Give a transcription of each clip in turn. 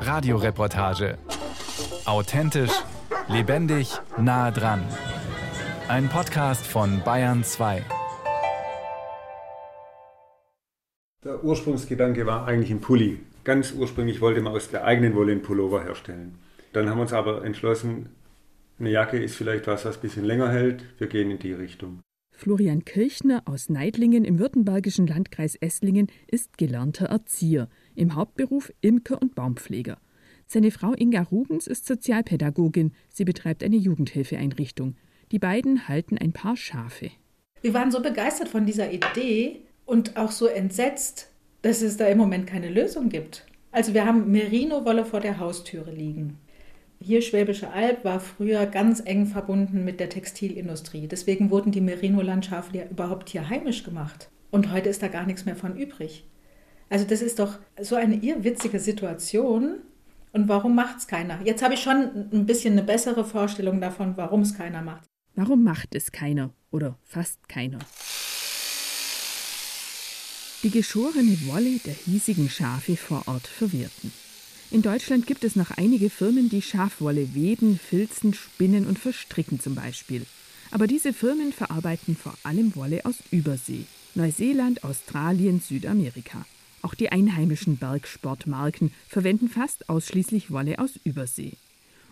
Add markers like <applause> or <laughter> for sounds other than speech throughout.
Radioreportage. Authentisch, lebendig, nah dran. Ein Podcast von Bayern 2. Der Ursprungsgedanke war eigentlich ein Pulli. Ganz ursprünglich wollte man aus der eigenen Wolle einen Pullover herstellen. Dann haben wir uns aber entschlossen, eine Jacke ist vielleicht was, was ein bisschen länger hält. Wir gehen in die Richtung. Florian Kirchner aus Neidlingen im württembergischen Landkreis Esslingen ist gelernter Erzieher, im Hauptberuf Imker und Baumpfleger. Seine Frau Inga Rubens ist Sozialpädagogin. Sie betreibt eine Jugendhilfeeinrichtung. Die beiden halten ein paar Schafe. Wir waren so begeistert von dieser Idee und auch so entsetzt, dass es da im Moment keine Lösung gibt. Also wir haben Merino-Wolle vor der Haustüre liegen. Hier Schwäbische Alb war früher ganz eng verbunden mit der Textilindustrie. Deswegen wurden die Merino-Landschafe ja überhaupt hier heimisch gemacht. Und heute ist da gar nichts mehr von übrig. Also das ist doch so eine irrwitzige Situation. Und warum macht es keiner? Jetzt habe ich schon ein bisschen eine bessere Vorstellung davon, warum es keiner macht. Warum macht es keiner oder fast keiner? Die geschorene Wolle der hiesigen Schafe vor Ort verwerten. In Deutschland gibt es noch einige Firmen, die Schafwolle weben, filzen, spinnen und verstricken zum Beispiel. Aber diese Firmen verarbeiten vor allem Wolle aus Übersee. Neuseeland, Australien, Südamerika. Auch die einheimischen Bergsportmarken verwenden fast ausschließlich Wolle aus Übersee.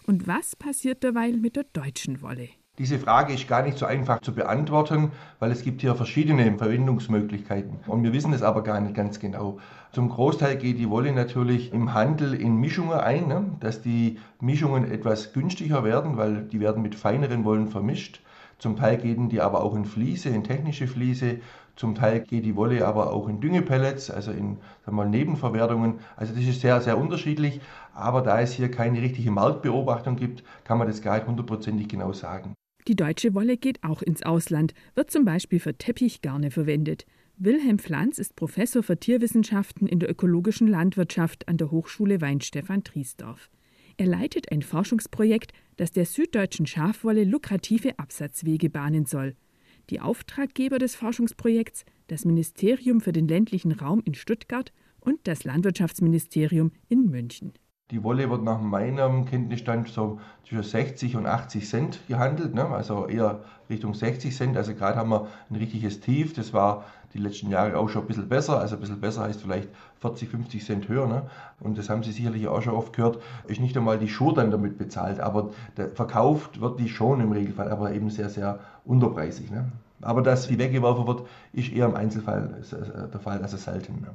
Und was passiert derweil mit der deutschen Wolle? Diese Frage ist gar nicht so einfach zu beantworten, weil es gibt hier verschiedene Verwendungsmöglichkeiten. Und wir wissen es aber gar nicht ganz genau. Zum Großteil geht die Wolle natürlich im Handel in Mischungen ein, ne? dass die Mischungen etwas günstiger werden, weil die werden mit feineren Wollen vermischt. Zum Teil gehen die aber auch in Fliese, in technische Fliese. Zum Teil geht die Wolle aber auch in Düngepellets, also in sagen wir mal, Nebenverwertungen. Also das ist sehr, sehr unterschiedlich. Aber da es hier keine richtige Marktbeobachtung gibt, kann man das gar nicht hundertprozentig genau sagen. Die deutsche Wolle geht auch ins Ausland, wird zum Beispiel für Teppichgarne verwendet. Wilhelm Pflanz ist Professor für Tierwissenschaften in der ökologischen Landwirtschaft an der Hochschule Weinstefan Triesdorf. Er leitet ein Forschungsprojekt, das der süddeutschen Schafwolle lukrative Absatzwege bahnen soll. Die Auftraggeber des Forschungsprojekts, das Ministerium für den ländlichen Raum in Stuttgart und das Landwirtschaftsministerium in München. Die Wolle wird nach meinem Kenntnisstand so zwischen 60 und 80 Cent gehandelt, ne? also eher Richtung 60 Cent. Also gerade haben wir ein richtiges Tief. Das war die letzten Jahre auch schon ein bisschen besser. Also ein bisschen besser heißt vielleicht 40, 50 Cent höher. Ne? Und das haben Sie sicherlich auch schon oft gehört. Ist nicht einmal die Schuhe dann damit bezahlt, aber verkauft wird die schon im Regelfall, aber eben sehr, sehr unterpreisig. Ne? Aber dass die weggeworfen wird, ist eher im Einzelfall der Fall, also selten. Ne?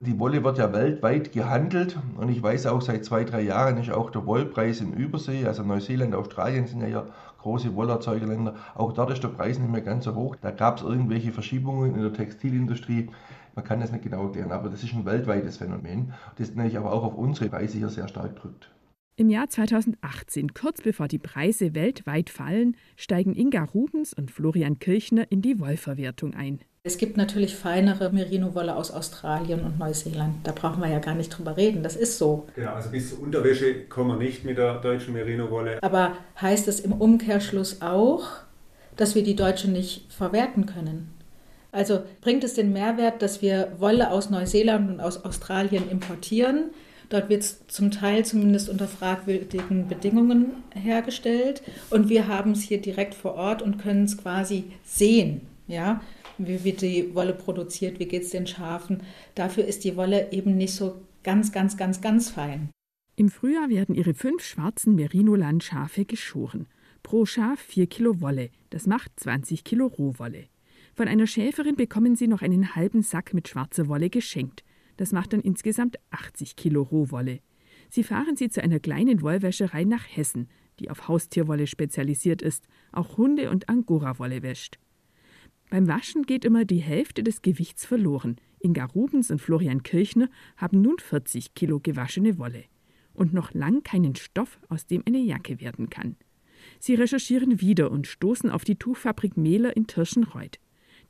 Die Wolle wird ja weltweit gehandelt und ich weiß auch seit zwei, drei Jahren ist auch der Wollpreis in Übersee, also Neuseeland, Australien sind ja hier große Wollerzeugerländer, auch dort ist der Preis nicht mehr ganz so hoch. Da gab es irgendwelche Verschiebungen in der Textilindustrie. Man kann das nicht genau erklären, aber das ist ein weltweites Phänomen, das natürlich aber auch auf unsere Preise hier sehr stark drückt. Im Jahr 2018, kurz bevor die Preise weltweit fallen, steigen Inga Rubens und Florian Kirchner in die Wollverwertung ein. Es gibt natürlich feinere Merino-Wolle aus Australien und Neuseeland. Da brauchen wir ja gar nicht drüber reden. Das ist so. Genau, also bis zur Unterwäsche kommen wir nicht mit der deutschen Merino-Wolle. Aber heißt es im Umkehrschluss auch, dass wir die deutsche nicht verwerten können? Also bringt es den Mehrwert, dass wir Wolle aus Neuseeland und aus Australien importieren? Dort wird es zum Teil zumindest unter fragwürdigen Bedingungen hergestellt. Und wir haben es hier direkt vor Ort und können es quasi sehen. Ja, wie wird die Wolle produziert, wie geht es den Schafen. Dafür ist die Wolle eben nicht so ganz, ganz, ganz, ganz fein. Im Frühjahr werden ihre fünf schwarzen Merino-Landschafe geschoren. Pro Schaf vier Kilo Wolle, das macht 20 Kilo Rohwolle. Von einer Schäferin bekommen sie noch einen halben Sack mit schwarzer Wolle geschenkt. Das macht dann insgesamt 80 Kilo Rohwolle. Sie fahren sie zu einer kleinen Wollwäscherei nach Hessen, die auf Haustierwolle spezialisiert ist, auch Hunde- und Angora-Wolle wäscht. Beim Waschen geht immer die Hälfte des Gewichts verloren. Inga Rubens und Florian Kirchner haben nun 40 Kilo gewaschene Wolle. Und noch lang keinen Stoff, aus dem eine Jacke werden kann. Sie recherchieren wieder und stoßen auf die Tuchfabrik Mehler in Tirschenreuth.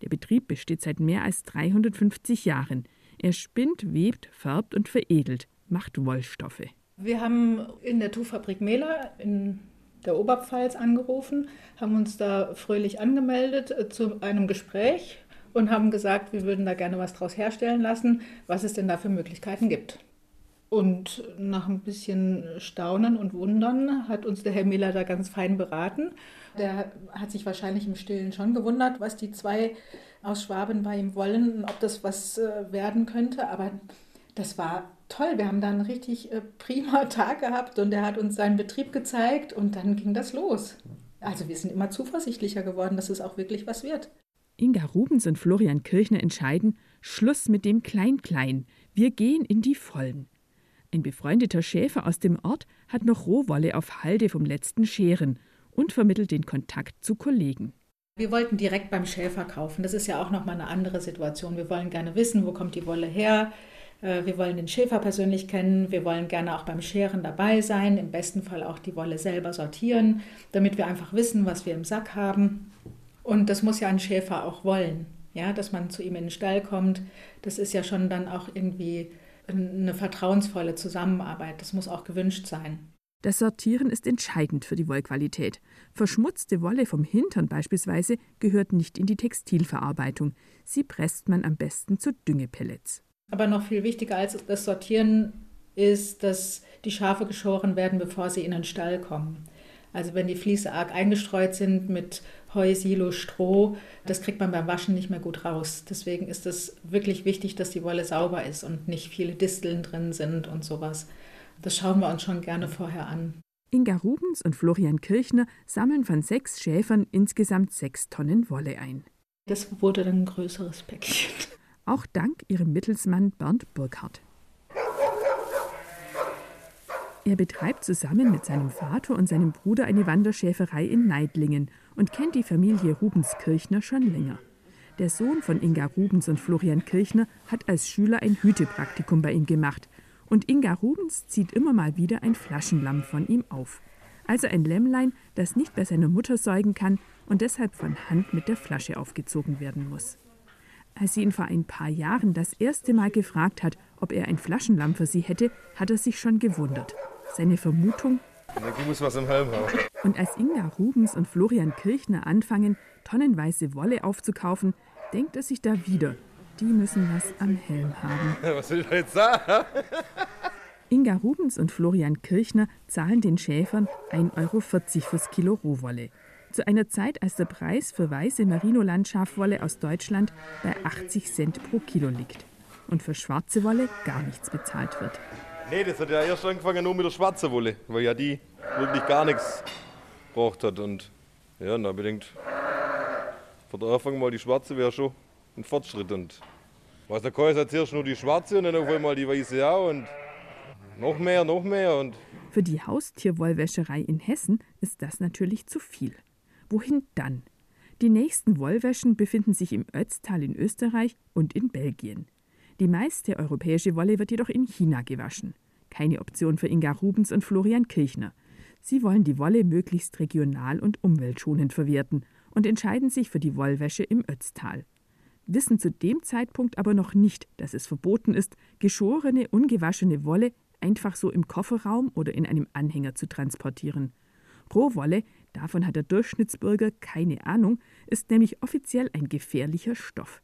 Der Betrieb besteht seit mehr als 350 Jahren. Er spinnt, webt, färbt und veredelt, macht Wollstoffe. Wir haben in der Tuchfabrik Mehler in der Oberpfalz angerufen, haben uns da fröhlich angemeldet äh, zu einem Gespräch und haben gesagt, wir würden da gerne was draus herstellen lassen, was es denn da für Möglichkeiten gibt. Und nach ein bisschen Staunen und Wundern hat uns der Herr Miller da ganz fein beraten. Der hat sich wahrscheinlich im Stillen schon gewundert, was die zwei aus Schwaben bei ihm wollen, ob das was äh, werden könnte. Aber das war toll. Wir haben da einen richtig äh, prima <laughs> Tag gehabt und er hat uns seinen Betrieb gezeigt und dann ging das los. Also wir sind immer zuversichtlicher geworden, dass es auch wirklich was wird. Inga Rubens und Florian Kirchner entscheiden, Schluss mit dem Klein-Klein. Wir gehen in die Vollen. Ein befreundeter Schäfer aus dem Ort hat noch Rohwolle auf Halde vom letzten Scheren und vermittelt den Kontakt zu Kollegen. Wir wollten direkt beim Schäfer kaufen. Das ist ja auch nochmal eine andere Situation. Wir wollen gerne wissen, wo kommt die Wolle her. Äh, wir wollen den Schäfer persönlich kennen. Wir wollen gerne auch beim Scheren dabei sein. Im besten Fall auch die Wolle selber sortieren, damit wir einfach wissen, was wir im Sack haben. Und das muss ja ein Schäfer auch wollen. Ja, dass man zu ihm in den Stall kommt. Das ist ja schon dann auch irgendwie eine vertrauensvolle Zusammenarbeit. Das muss auch gewünscht sein. Das Sortieren ist entscheidend für die Wollqualität. Verschmutzte Wolle vom Hintern beispielsweise gehört nicht in die Textilverarbeitung. Sie presst man am besten zu Düngepellets. Aber noch viel wichtiger als das Sortieren ist, dass die Schafe geschoren werden, bevor sie in den Stall kommen. Also wenn die Fliese arg eingestreut sind mit Heu, Silo, Stroh, das kriegt man beim Waschen nicht mehr gut raus. Deswegen ist es wirklich wichtig, dass die Wolle sauber ist und nicht viele Disteln drin sind und sowas. Das schauen wir uns schon gerne vorher an. Inga Rubens und Florian Kirchner sammeln von sechs Schäfern insgesamt sechs Tonnen Wolle ein. Das wurde dann ein größeres Päckchen. Auch dank ihrem Mittelsmann Bernd Burkhardt. Er betreibt zusammen mit seinem Vater und seinem Bruder eine Wanderschäferei in Neidlingen und kennt die Familie Rubens Kirchner schon länger. Der Sohn von Inga Rubens und Florian Kirchner hat als Schüler ein Hütepraktikum bei ihm gemacht. Und Inga Rubens zieht immer mal wieder ein Flaschenlamm von ihm auf. Also ein Lämmlein, das nicht bei seiner Mutter säugen kann und deshalb von Hand mit der Flasche aufgezogen werden muss. Als sie ihn vor ein paar Jahren das erste Mal gefragt hat, ob er ein Flaschenlamm für sie hätte, hat er sich schon gewundert. Seine Vermutung, ich muss was im Helm haben. Und als Inga Rubens und Florian Kirchner anfangen, tonnenweise Wolle aufzukaufen, denkt er sich da wieder, die müssen was am Helm haben. <laughs> Was will ich jetzt sagen? Inga Rubens und Florian Kirchner zahlen den Schäfern 1,40 Euro fürs Kilo Rohwolle. Zu einer Zeit, als der Preis für weiße Merino-Landschafwolle aus Deutschland bei 80 Cent pro Kilo liegt und für schwarze Wolle gar nichts bezahlt wird. Nee, das hat ja erst angefangen nur mit der schwarzen Wolle, weil ja die wirklich gar nichts braucht hat. Und ja, und da bedenkt, von der Anfang mal die schwarze wäre schon ein Fortschritt. Und was der Käuser hat zuerst nur die schwarze und dann auf einmal die weiße auch und noch mehr, noch mehr. Und Für die Haustierwollwäscherei in Hessen ist das natürlich zu viel. Wohin dann? Die nächsten Wollwäschen befinden sich im Ötztal in Österreich und in Belgien. Die meiste europäische Wolle wird jedoch in China gewaschen. Keine Option für Inga Rubens und Florian Kirchner. Sie wollen die Wolle möglichst regional und umweltschonend verwerten und entscheiden sich für die Wollwäsche im Ötztal. Wissen zu dem Zeitpunkt aber noch nicht, dass es verboten ist, geschorene, ungewaschene Wolle einfach so im Kofferraum oder in einem Anhänger zu transportieren. Rohwolle, davon hat der Durchschnittsbürger keine Ahnung, ist nämlich offiziell ein gefährlicher Stoff.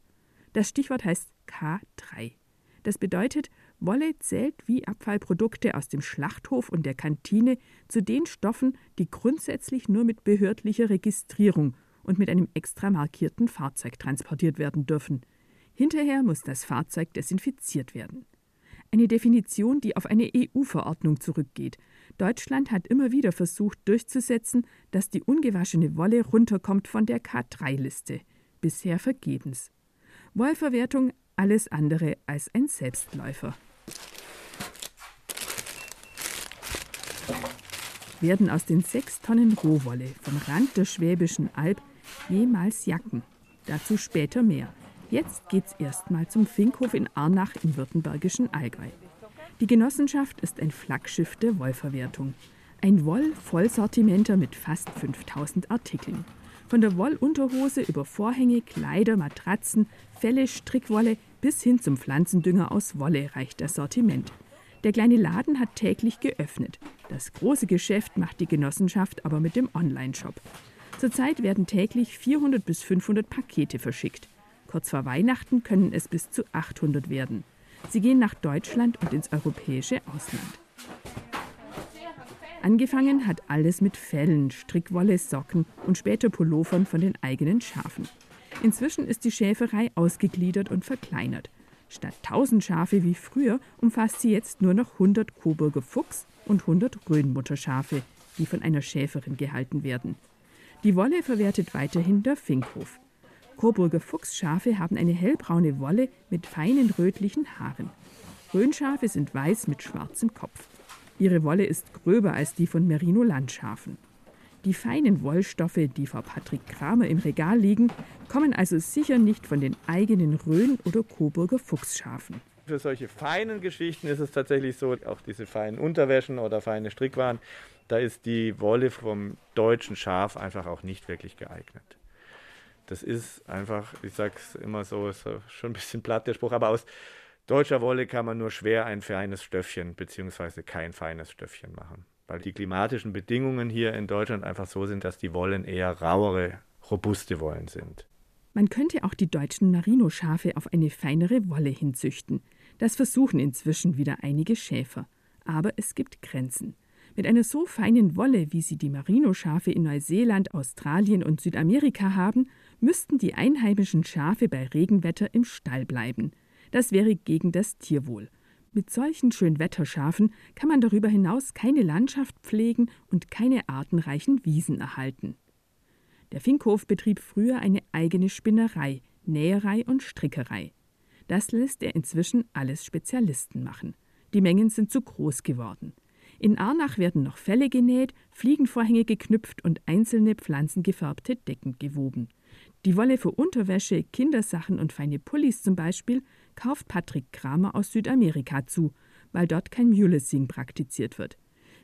Das Stichwort heißt K3. Das bedeutet, Wolle zählt wie Abfallprodukte aus dem Schlachthof und der Kantine zu den Stoffen, die grundsätzlich nur mit behördlicher Registrierung und mit einem extra markierten Fahrzeug transportiert werden dürfen. Hinterher muss das Fahrzeug desinfiziert werden. Eine Definition, die auf eine EU-Verordnung zurückgeht. Deutschland hat immer wieder versucht durchzusetzen, dass die ungewaschene Wolle runterkommt von der K3-Liste. Bisher vergebens. Wollverwertung alles andere als ein Selbstläufer. Werden aus den sechs Tonnen Rohwolle vom Rand der Schwäbischen Alb jemals Jacken? Dazu später mehr. Jetzt geht's erstmal zum Finkhof in Arnach im württembergischen Allgäu. Die Genossenschaft ist ein Flaggschiff der Wollverwertung. Ein Woll-Vollsortimenter mit fast 5000 Artikeln. Von der Wollunterhose über Vorhänge, Kleider, Matratzen, Felle, Strickwolle bis hin zum Pflanzendünger aus Wolle reicht das Sortiment. Der kleine Laden hat täglich geöffnet. Das große Geschäft macht die Genossenschaft aber mit dem Online-Shop. Zurzeit werden täglich 400 bis 500 Pakete verschickt. Kurz vor Weihnachten können es bis zu 800 werden. Sie gehen nach Deutschland und ins europäische Ausland. Angefangen hat alles mit Fellen, Strickwolle, Socken und später Pullovern von den eigenen Schafen. Inzwischen ist die Schäferei ausgegliedert und verkleinert. Statt 1000 Schafe wie früher umfasst sie jetzt nur noch 100 Coburger Fuchs und 100 Röhnmutterschafe, die von einer Schäferin gehalten werden. Die Wolle verwertet weiterhin der Finkhof. Coburger Fuchsschafe haben eine hellbraune Wolle mit feinen rötlichen Haaren. Röhnschafe sind weiß mit schwarzem Kopf. Ihre Wolle ist gröber als die von Merino-Landschafen. Die feinen Wollstoffe, die vor Patrick Kramer im Regal liegen, kommen also sicher nicht von den eigenen Rhön- oder Coburger Fuchsschafen. Für solche feinen Geschichten ist es tatsächlich so, auch diese feinen Unterwäschen oder feine Strickwaren, da ist die Wolle vom deutschen Schaf einfach auch nicht wirklich geeignet. Das ist einfach, ich sag's immer so, ist schon ein bisschen platt der Spruch, aber aus deutscher Wolle kann man nur schwer ein feines Stöffchen beziehungsweise kein feines Stöffchen machen, weil die klimatischen Bedingungen hier in Deutschland einfach so sind, dass die Wollen eher rauere, robuste Wollen sind. Man könnte auch die deutschen Merino-Schafe auf eine feinere Wolle hinzüchten. Das versuchen inzwischen wieder einige Schäfer. Aber es gibt Grenzen. Mit einer so feinen Wolle, wie sie die Merino-Schafe in Neuseeland, Australien und Südamerika haben, müssten die einheimischen Schafe bei Regenwetter im Stall bleiben. Das wäre gegen das Tierwohl. Mit solchen Schönwetterschafen kann man darüber hinaus keine Landschaft pflegen und keine artenreichen Wiesen erhalten. Der Finkhof betrieb früher eine eigene Spinnerei, Näherei und Strickerei. Das lässt er inzwischen alles Spezialisten machen. Die Mengen sind zu groß geworden. In Arnach werden noch Felle genäht, Fliegenvorhänge geknüpft und einzelne pflanzengefärbte Decken gewoben. Die Wolle für Unterwäsche, Kindersachen und feine Pullis zum Beispiel kauft Patrick Kramer aus Südamerika zu, weil dort kein Mulesing praktiziert wird.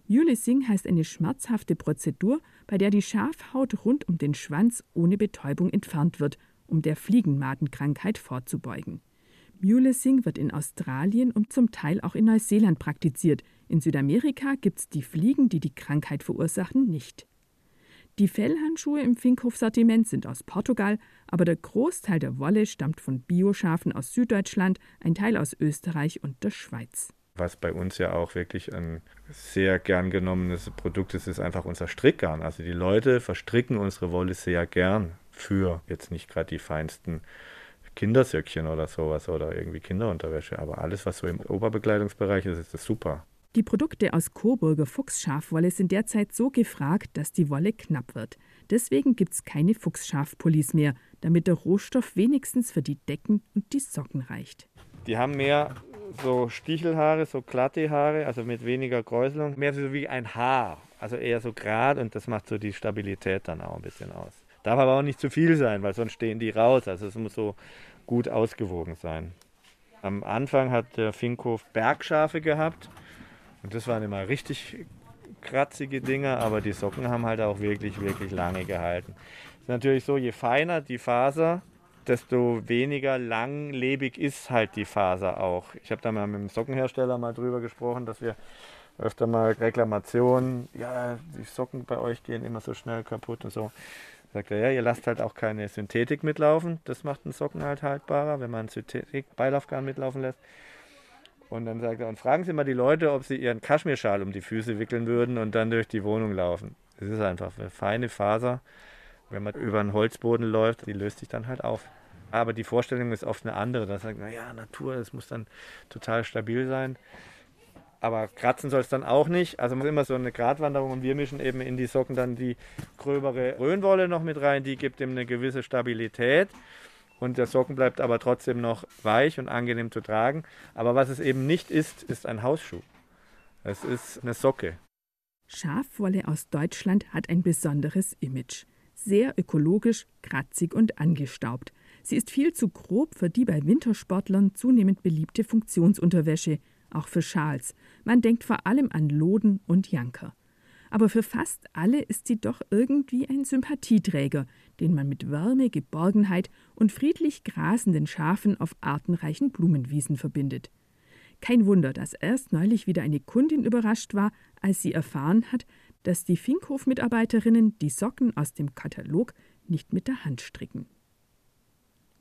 Mulesing heißt eine schmerzhafte Prozedur, bei der die Schafhaut rund um den Schwanz ohne Betäubung entfernt wird, um der Fliegenmadenkrankheit vorzubeugen. Mulesing wird in Australien und zum Teil auch in Neuseeland praktiziert. In Südamerika gibt es die Fliegen, die die Krankheit verursachen, nicht. Die Fellhandschuhe im Finkhof-Sortiment sind aus Portugal, aber der Großteil der Wolle stammt von Bioschafen aus Süddeutschland, ein Teil aus Österreich und der Schweiz. Was bei uns ja auch wirklich ein sehr gern genommenes Produkt ist, ist einfach unser Strickgarn. Also die Leute verstricken unsere Wolle sehr gern für jetzt nicht gerade die feinsten Kindersöckchen oder sowas oder irgendwie Kinderunterwäsche, aber alles, was so im Oberbekleidungsbereich ist, ist das super. Die Produkte aus Coburger Fuchsschafwolle sind derzeit so gefragt, dass die Wolle knapp wird. Deswegen gibt es keine Fuchsschafpullis mehr, damit der Rohstoff wenigstens für die Decken und die Socken reicht. Die haben mehr so Stichelhaare, so glatte Haare, also mit weniger Kräuselung. Mehr so wie ein Haar, also eher so gerade und das macht so die Stabilität dann auch ein bisschen aus. Darf aber auch nicht zu viel sein, weil sonst stehen die raus. Also es muss so gut ausgewogen sein. Am Anfang hat der Finkhof Bergschafe gehabt. Und das waren immer richtig kratzige Dinger, aber die Socken haben halt auch wirklich, wirklich lange gehalten. Es ist natürlich so, je feiner die Faser, desto weniger langlebig ist halt die Faser auch. Ich habe da mal mit dem Sockenhersteller mal drüber gesprochen, dass wir öfter mal Reklamationen, ja, die Socken bei euch gehen immer so schnell kaputt und so. Sagt er, ja, ihr lasst halt auch keine Synthetik mitlaufen. Das macht einen Socken halt haltbarer, wenn man Synthetik-Beilaufgarn mitlaufen lässt. Und dann sagt er, und fragen Sie mal die Leute, ob sie ihren Kaschmirschal um die Füße wickeln würden und dann durch die Wohnung laufen. Das ist einfach eine feine Faser. Wenn man über einen Holzboden läuft, die löst sich dann halt auf. Aber die Vorstellung ist oft eine andere. Da sagt man, ja, Natur, das muss dann total stabil sein. Aber kratzen soll es dann auch nicht. Also muss immer so eine Gratwanderung und wir mischen eben in die Socken dann die gröbere Röhnwolle noch mit rein. Die gibt ihm eine gewisse Stabilität und der Socken bleibt aber trotzdem noch weich und angenehm zu tragen. Aber was es eben nicht ist, ist ein Hausschuh. Es ist eine Socke. Schafwolle aus Deutschland hat ein besonderes Image. Sehr ökologisch, kratzig und angestaubt. Sie ist viel zu grob für die bei Wintersportlern zunehmend beliebte Funktionsunterwäsche, auch für Schals. Man denkt vor allem an Loden und Janker aber für fast alle ist sie doch irgendwie ein Sympathieträger, den man mit Wärme, Geborgenheit und friedlich grasenden Schafen auf artenreichen Blumenwiesen verbindet. Kein Wunder, dass erst neulich wieder eine Kundin überrascht war, als sie erfahren hat, dass die Finkhof-Mitarbeiterinnen die Socken aus dem Katalog nicht mit der Hand stricken.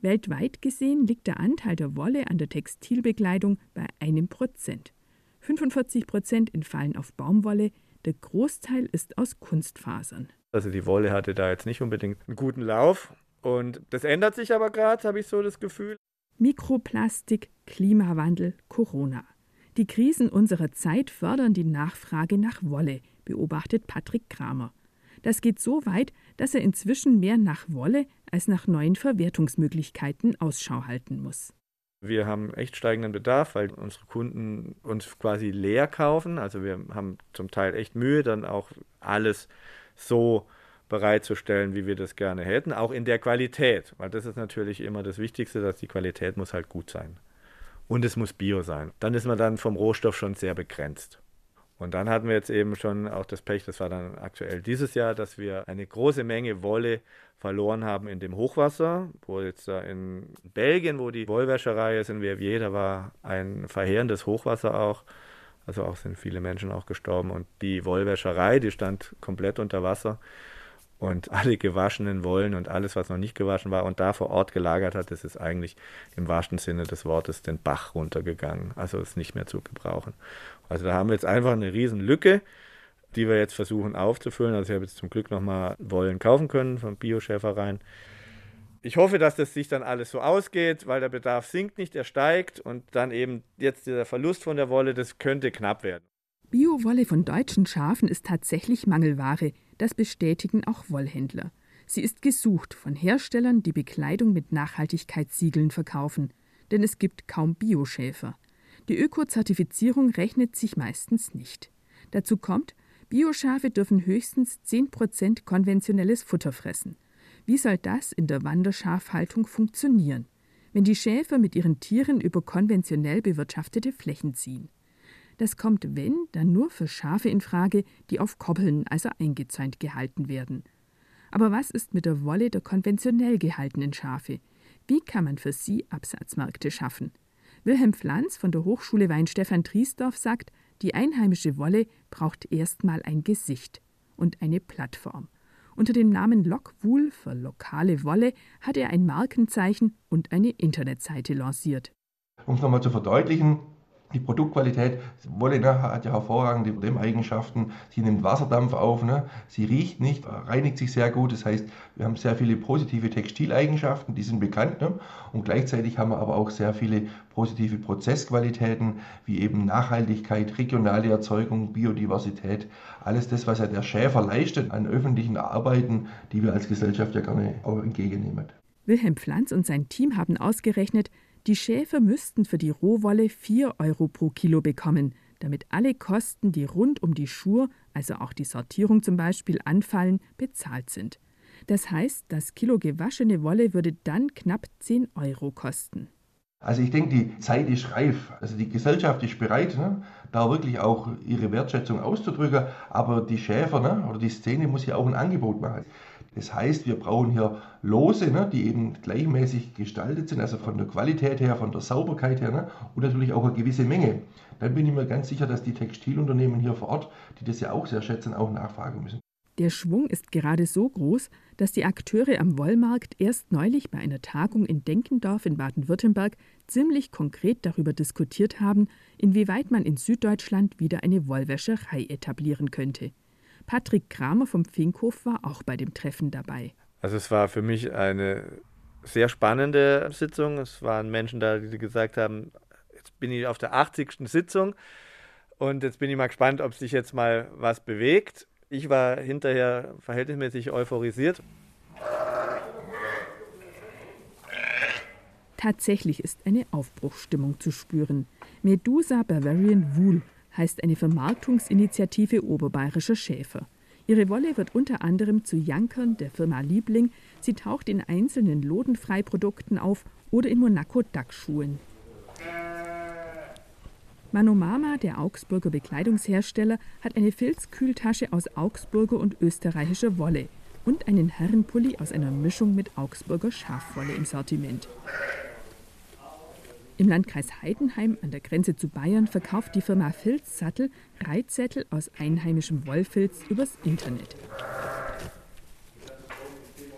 Weltweit gesehen liegt der Anteil der Wolle an der Textilbekleidung bei einem Prozent. 45 Prozent entfallen auf Baumwolle, der Großteil ist aus Kunstfasern. Also die Wolle hatte da jetzt nicht unbedingt einen guten Lauf. Und das ändert sich aber gerade, habe ich so das Gefühl. Mikroplastik, Klimawandel, Corona. Die Krisen unserer Zeit fördern die Nachfrage nach Wolle, beobachtet Patrick Kramer. Das geht so weit, dass er inzwischen mehr nach Wolle als nach neuen Verwertungsmöglichkeiten Ausschau halten muss. Wir haben echt steigenden Bedarf, weil unsere Kunden uns quasi leer kaufen. Also wir haben zum Teil echt Mühe, dann auch alles so bereitzustellen, wie wir das gerne hätten, auch in der Qualität, weil das ist natürlich immer das Wichtigste, dass die Qualität muss halt gut sein. Und es muss bio sein. Dann ist man dann vom Rohstoff schon sehr begrenzt. Und dann hatten wir jetzt eben schon auch das Pech, das war dann aktuell dieses Jahr, dass wir eine große Menge Wolle verloren haben in dem Hochwasser, wo jetzt da in Belgien, wo die Wollwäscherei ist, in Verviers, da war ein verheerendes Hochwasser auch. Also auch sind viele Menschen auch gestorben und die Wollwäscherei, die stand komplett unter Wasser und alle gewaschenen Wollen und alles, was noch nicht gewaschen war und da vor Ort gelagert hat, das ist eigentlich im wahrsten Sinne des Wortes den Bach runtergegangen. Also ist nicht mehr zu gebrauchen. Also da haben wir jetzt einfach eine riesen Lücke, die wir jetzt versuchen aufzufüllen. Also ich habe jetzt zum Glück nochmal Wollen kaufen können von Bioschäfereien. Ich hoffe, dass das sich dann alles so ausgeht, weil der Bedarf sinkt nicht, er steigt und dann eben jetzt dieser Verlust von der Wolle, das könnte knapp werden. Biowolle von deutschen Schafen ist tatsächlich Mangelware. Das bestätigen auch Wollhändler. Sie ist gesucht von Herstellern, die Bekleidung mit Nachhaltigkeitssiegeln verkaufen. Denn es gibt kaum Bioschäfer. Die Öko-Zertifizierung rechnet sich meistens nicht. Dazu kommt, Bioschafe dürfen höchstens 10% konventionelles Futter fressen. Wie soll das in der Wanderschafhaltung funktionieren, wenn die Schäfer mit ihren Tieren über konventionell bewirtschaftete Flächen ziehen? Das kommt, wenn, dann nur für Schafe in Frage, die auf Koppeln, also eingezäunt gehalten werden. Aber was ist mit der Wolle der konventionell gehaltenen Schafe? Wie kann man für sie Absatzmärkte schaffen? Wilhelm Pflanz von der Hochschule Weinstefan Triesdorf sagt, die einheimische Wolle braucht erstmal ein Gesicht und eine Plattform. Unter dem Namen Lockwool für lokale Wolle hat er ein Markenzeichen und eine Internetseite lanciert. Um es nochmal zu verdeutlichen, die Produktqualität, Wolle ne, hat ja hervorragende Eigenschaften. Sie nimmt Wasserdampf auf, ne, sie riecht nicht, reinigt sich sehr gut. Das heißt, wir haben sehr viele positive Textileigenschaften, die sind bekannt. Ne, und gleichzeitig haben wir aber auch sehr viele positive Prozessqualitäten, wie eben Nachhaltigkeit, regionale Erzeugung, Biodiversität. Alles das, was ja der Schäfer leistet an öffentlichen Arbeiten, die wir als Gesellschaft ja gerne auch entgegennehmen. Wilhelm Pflanz und sein Team haben ausgerechnet, die Schäfer müssten für die Rohwolle 4 Euro pro Kilo bekommen, damit alle Kosten, die rund um die Schur, also auch die Sortierung zum Beispiel, anfallen, bezahlt sind. Das heißt, das Kilo gewaschene Wolle würde dann knapp 10 Euro kosten. Also ich denke, die Zeit ist reif. Also die Gesellschaft ist bereit, ne, da wirklich auch ihre Wertschätzung auszudrücken. Aber die Schäfer ne, oder die Szene muss ja auch ein Angebot machen. Das heißt, wir brauchen hier Lose, ne, die eben gleichmäßig gestaltet sind, also von der Qualität her, von der Sauberkeit her ne, und natürlich auch eine gewisse Menge. Dann bin ich mir ganz sicher, dass die Textilunternehmen hier vor Ort, die das ja auch sehr schätzen, auch nachfragen müssen. Der Schwung ist gerade so groß, dass die Akteure am Wollmarkt erst neulich bei einer Tagung in Denkendorf in Baden-Württemberg ziemlich konkret darüber diskutiert haben, inwieweit man in Süddeutschland wieder eine Wollwäscherei etablieren könnte. Patrick Kramer vom Finkhof war auch bei dem Treffen dabei. Also es war für mich eine sehr spannende Sitzung. Es waren Menschen da, die gesagt haben, jetzt bin ich auf der 80. Sitzung und jetzt bin ich mal gespannt, ob sich jetzt mal was bewegt. Ich war hinterher verhältnismäßig euphorisiert. Tatsächlich ist eine Aufbruchsstimmung zu spüren. Medusa Bavarian Wool heißt eine Vermarktungsinitiative oberbayerischer Schäfer. Ihre Wolle wird unter anderem zu Jankern der Firma Liebling, sie taucht in einzelnen Lodenfreiprodukten auf oder in Monaco Duckschuhen. Manomama, der Augsburger Bekleidungshersteller, hat eine Filzkühltasche aus Augsburger und österreichischer Wolle und einen Herrenpulli aus einer Mischung mit Augsburger Schafwolle im Sortiment. Im Landkreis Heidenheim an der Grenze zu Bayern verkauft die Firma Filzsattel Reitsättel aus einheimischem Wollfilz übers Internet.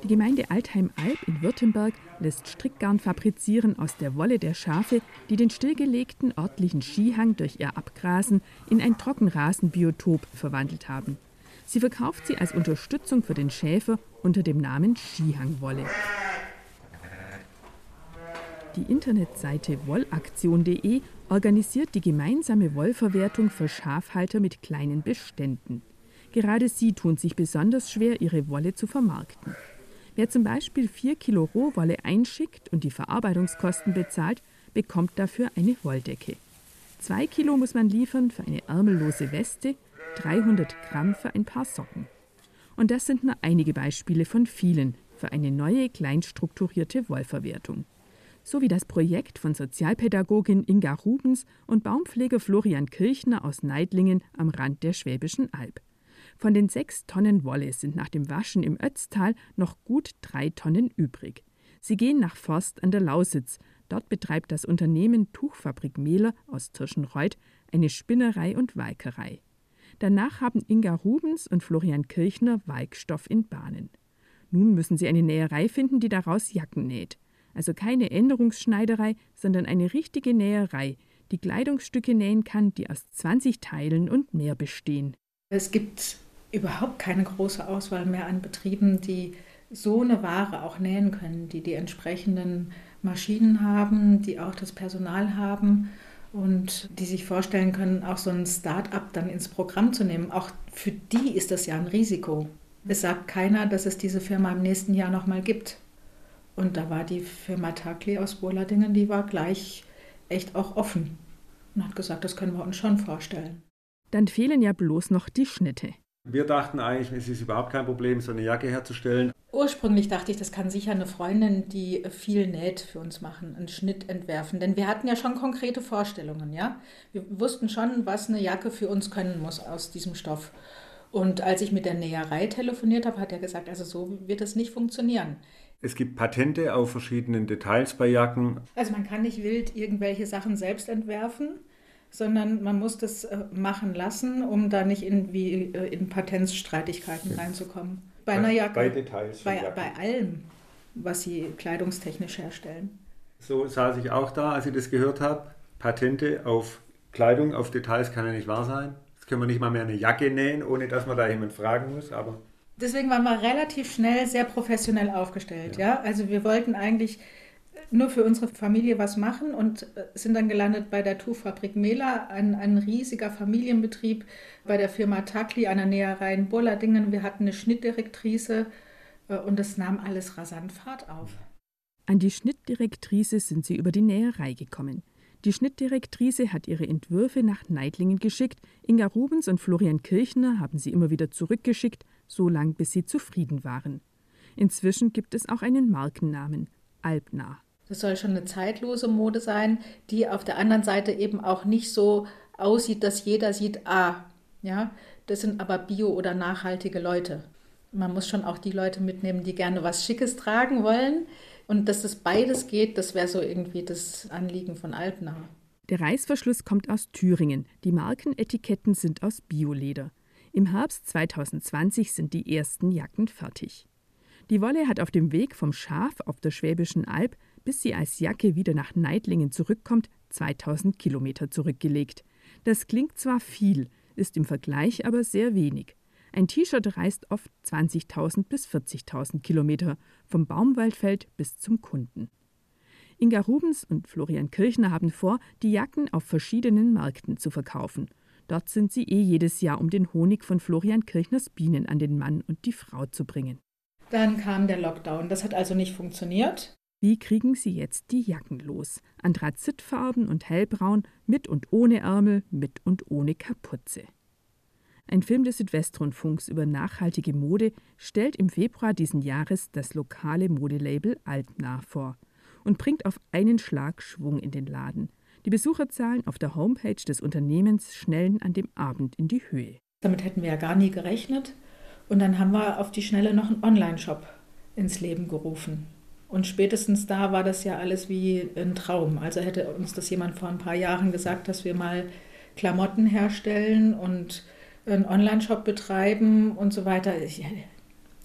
Die Gemeinde Altheim-Alb in Württemberg lässt Strickgarn fabrizieren aus der Wolle der Schafe, die den stillgelegten örtlichen Skihang durch ihr Abgrasen in ein Trockenrasenbiotop verwandelt haben. Sie verkauft sie als Unterstützung für den Schäfer unter dem Namen Skihangwolle. Die Internetseite wollaktion.de organisiert die gemeinsame Wollverwertung für Schafhalter mit kleinen Beständen. Gerade sie tun sich besonders schwer, ihre Wolle zu vermarkten. Wer zum Beispiel 4 Kilo Rohwolle einschickt und die Verarbeitungskosten bezahlt, bekommt dafür eine Wolldecke. 2 Kilo muss man liefern für eine ärmellose Weste, 300 Gramm für ein paar Socken. Und das sind nur einige Beispiele von vielen für eine neue, kleinstrukturierte Wollverwertung. So wie das Projekt von Sozialpädagogin Inga Rubens und Baumpfleger Florian Kirchner aus Neidlingen am Rand der Schwäbischen Alb. Von den sechs Tonnen Wolle sind nach dem Waschen im Ötztal noch gut drei Tonnen übrig. Sie gehen nach Forst an der Lausitz. Dort betreibt das Unternehmen Tuchfabrik Mehler aus Tirschenreuth eine Spinnerei und Walkerei. Danach haben Inga Rubens und Florian Kirchner Walkstoff in Bahnen. Nun müssen sie eine Näherei finden, die daraus Jacken näht. Also keine Änderungsschneiderei, sondern eine richtige Näherei, die Kleidungsstücke nähen kann, die aus 20 Teilen und mehr bestehen. Es gibt überhaupt keine große Auswahl mehr an Betrieben, die so eine Ware auch nähen können, die die entsprechenden Maschinen haben, die auch das Personal haben und die sich vorstellen können, auch so ein Start-up dann ins Programm zu nehmen. Auch für die ist das ja ein Risiko. Es sagt keiner, dass es diese Firma im nächsten Jahr nochmal gibt. Und da war die Firma Takli aus Bohladingen, die war gleich echt auch offen und hat gesagt, das können wir uns schon vorstellen. Dann fehlen ja bloß noch die Schnitte. Wir dachten eigentlich, es ist überhaupt kein Problem, so eine Jacke herzustellen. Ursprünglich dachte ich, das kann sicher eine Freundin, die viel näht, für uns machen, einen Schnitt entwerfen. Denn wir hatten ja schon konkrete Vorstellungen, ja. Wir wussten schon, was eine Jacke für uns können muss aus diesem Stoff. Und als ich mit der Näherei telefoniert habe, hat er gesagt, also so wird das nicht funktionieren. Es gibt Patente auf verschiedenen Details bei Jacken. Also man kann nicht wild irgendwelche Sachen selbst entwerfen sondern man muss das äh, machen lassen, um da nicht in, wie, äh, in Patentsstreitigkeiten reinzukommen. Bei einer Jacke. Bei Details. Bei, bei allem, was sie kleidungstechnisch herstellen. So saß ich auch da, als ich das gehört habe. Patente auf Kleidung, auf Details kann ja nicht wahr sein. Jetzt können wir nicht mal mehr eine Jacke nähen, ohne dass man da jemand fragen muss. Aber Deswegen waren wir relativ schnell sehr professionell aufgestellt. Ja. ja? Also wir wollten eigentlich nur für unsere Familie was machen und äh, sind dann gelandet bei der Tuchfabrik Mela, ein, ein riesiger Familienbetrieb, bei der Firma Takli, einer Näherei in Bollardingen. Wir hatten eine Schnittdirektrice äh, und es nahm alles rasant Fahrt auf. An die Schnittdirektrice sind sie über die Näherei gekommen. Die Schnittdirektrice hat ihre Entwürfe nach Neidlingen geschickt. Inga Rubens und Florian Kirchner haben sie immer wieder zurückgeschickt, so lange bis sie zufrieden waren. Inzwischen gibt es auch einen Markennamen, Albnah. Das soll schon eine zeitlose Mode sein, die auf der anderen Seite eben auch nicht so aussieht, dass jeder sieht, ah, ja, das sind aber bio- oder nachhaltige Leute. Man muss schon auch die Leute mitnehmen, die gerne was Schickes tragen wollen. Und dass das beides geht, das wäre so irgendwie das Anliegen von Alpnah. Der Reißverschluss kommt aus Thüringen. Die Markenetiketten sind aus Bioleder. Im Herbst 2020 sind die ersten Jacken fertig. Die Wolle hat auf dem Weg vom Schaf auf der Schwäbischen Alb bis sie als Jacke wieder nach Neidlingen zurückkommt, 2000 Kilometer zurückgelegt. Das klingt zwar viel, ist im Vergleich aber sehr wenig. Ein T-Shirt reist oft 20.000 bis 40.000 Kilometer, vom Baumwaldfeld bis zum Kunden. Inga Rubens und Florian Kirchner haben vor, die Jacken auf verschiedenen Märkten zu verkaufen. Dort sind sie eh jedes Jahr, um den Honig von Florian Kirchners Bienen an den Mann und die Frau zu bringen. Dann kam der Lockdown. Das hat also nicht funktioniert. Wie kriegen Sie jetzt die Jacken los? Anthrazitfarben und hellbraun, mit und ohne Ärmel, mit und ohne Kapuze. Ein Film des Südwestrundfunks über nachhaltige Mode stellt im Februar diesen Jahres das lokale Modelabel Altnah vor und bringt auf einen Schlag Schwung in den Laden. Die Besucherzahlen auf der Homepage des Unternehmens schnellen an dem Abend in die Höhe. Damit hätten wir ja gar nie gerechnet. Und dann haben wir auf die Schnelle noch einen Online-Shop ins Leben gerufen. Und spätestens da war das ja alles wie ein Traum. Also hätte uns das jemand vor ein paar Jahren gesagt, dass wir mal Klamotten herstellen und einen Online-Shop betreiben und so weiter. Ich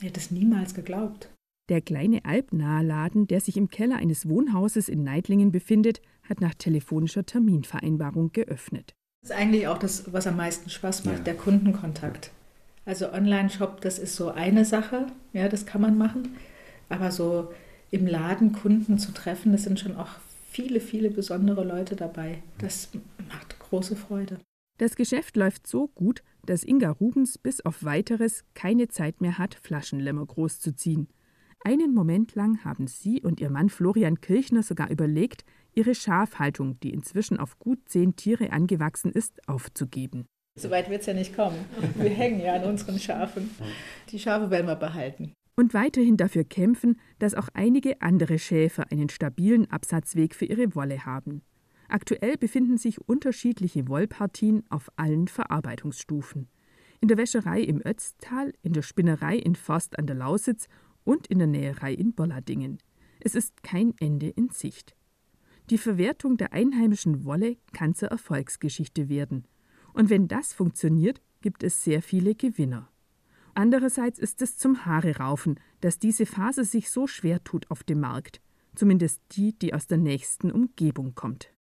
hätte es niemals geglaubt. Der kleine Alpnahe-Laden, der sich im Keller eines Wohnhauses in Neidlingen befindet, hat nach telefonischer Terminvereinbarung geöffnet. Das ist eigentlich auch das, was am meisten Spaß macht, ja. der Kundenkontakt. Also Online-Shop, das ist so eine Sache, ja, das kann man machen. Aber so im Laden Kunden zu treffen, das sind schon auch viele, viele besondere Leute dabei. Das macht große Freude. Das Geschäft läuft so gut, dass Inga Rubens bis auf weiteres keine Zeit mehr hat, Flaschenlämmer großzuziehen. Einen Moment lang haben sie und ihr Mann Florian Kirchner sogar überlegt, ihre Schafhaltung, die inzwischen auf gut zehn Tiere angewachsen ist, aufzugeben. So weit wird es ja nicht kommen. Wir hängen ja an unseren Schafen. Die Schafe werden wir behalten. Und weiterhin dafür kämpfen, dass auch einige andere Schäfer einen stabilen Absatzweg für ihre Wolle haben. Aktuell befinden sich unterschiedliche Wollpartien auf allen Verarbeitungsstufen. In der Wäscherei im Ötztal, in der Spinnerei in Forst an der Lausitz und in der Näherei in Bollardingen. Es ist kein Ende in Sicht. Die Verwertung der einheimischen Wolle kann zur Erfolgsgeschichte werden. Und wenn das funktioniert, gibt es sehr viele Gewinner. Andererseits ist es zum Haare raufen, dass diese Phase sich so schwer tut auf dem Markt, zumindest die, die aus der nächsten Umgebung kommt.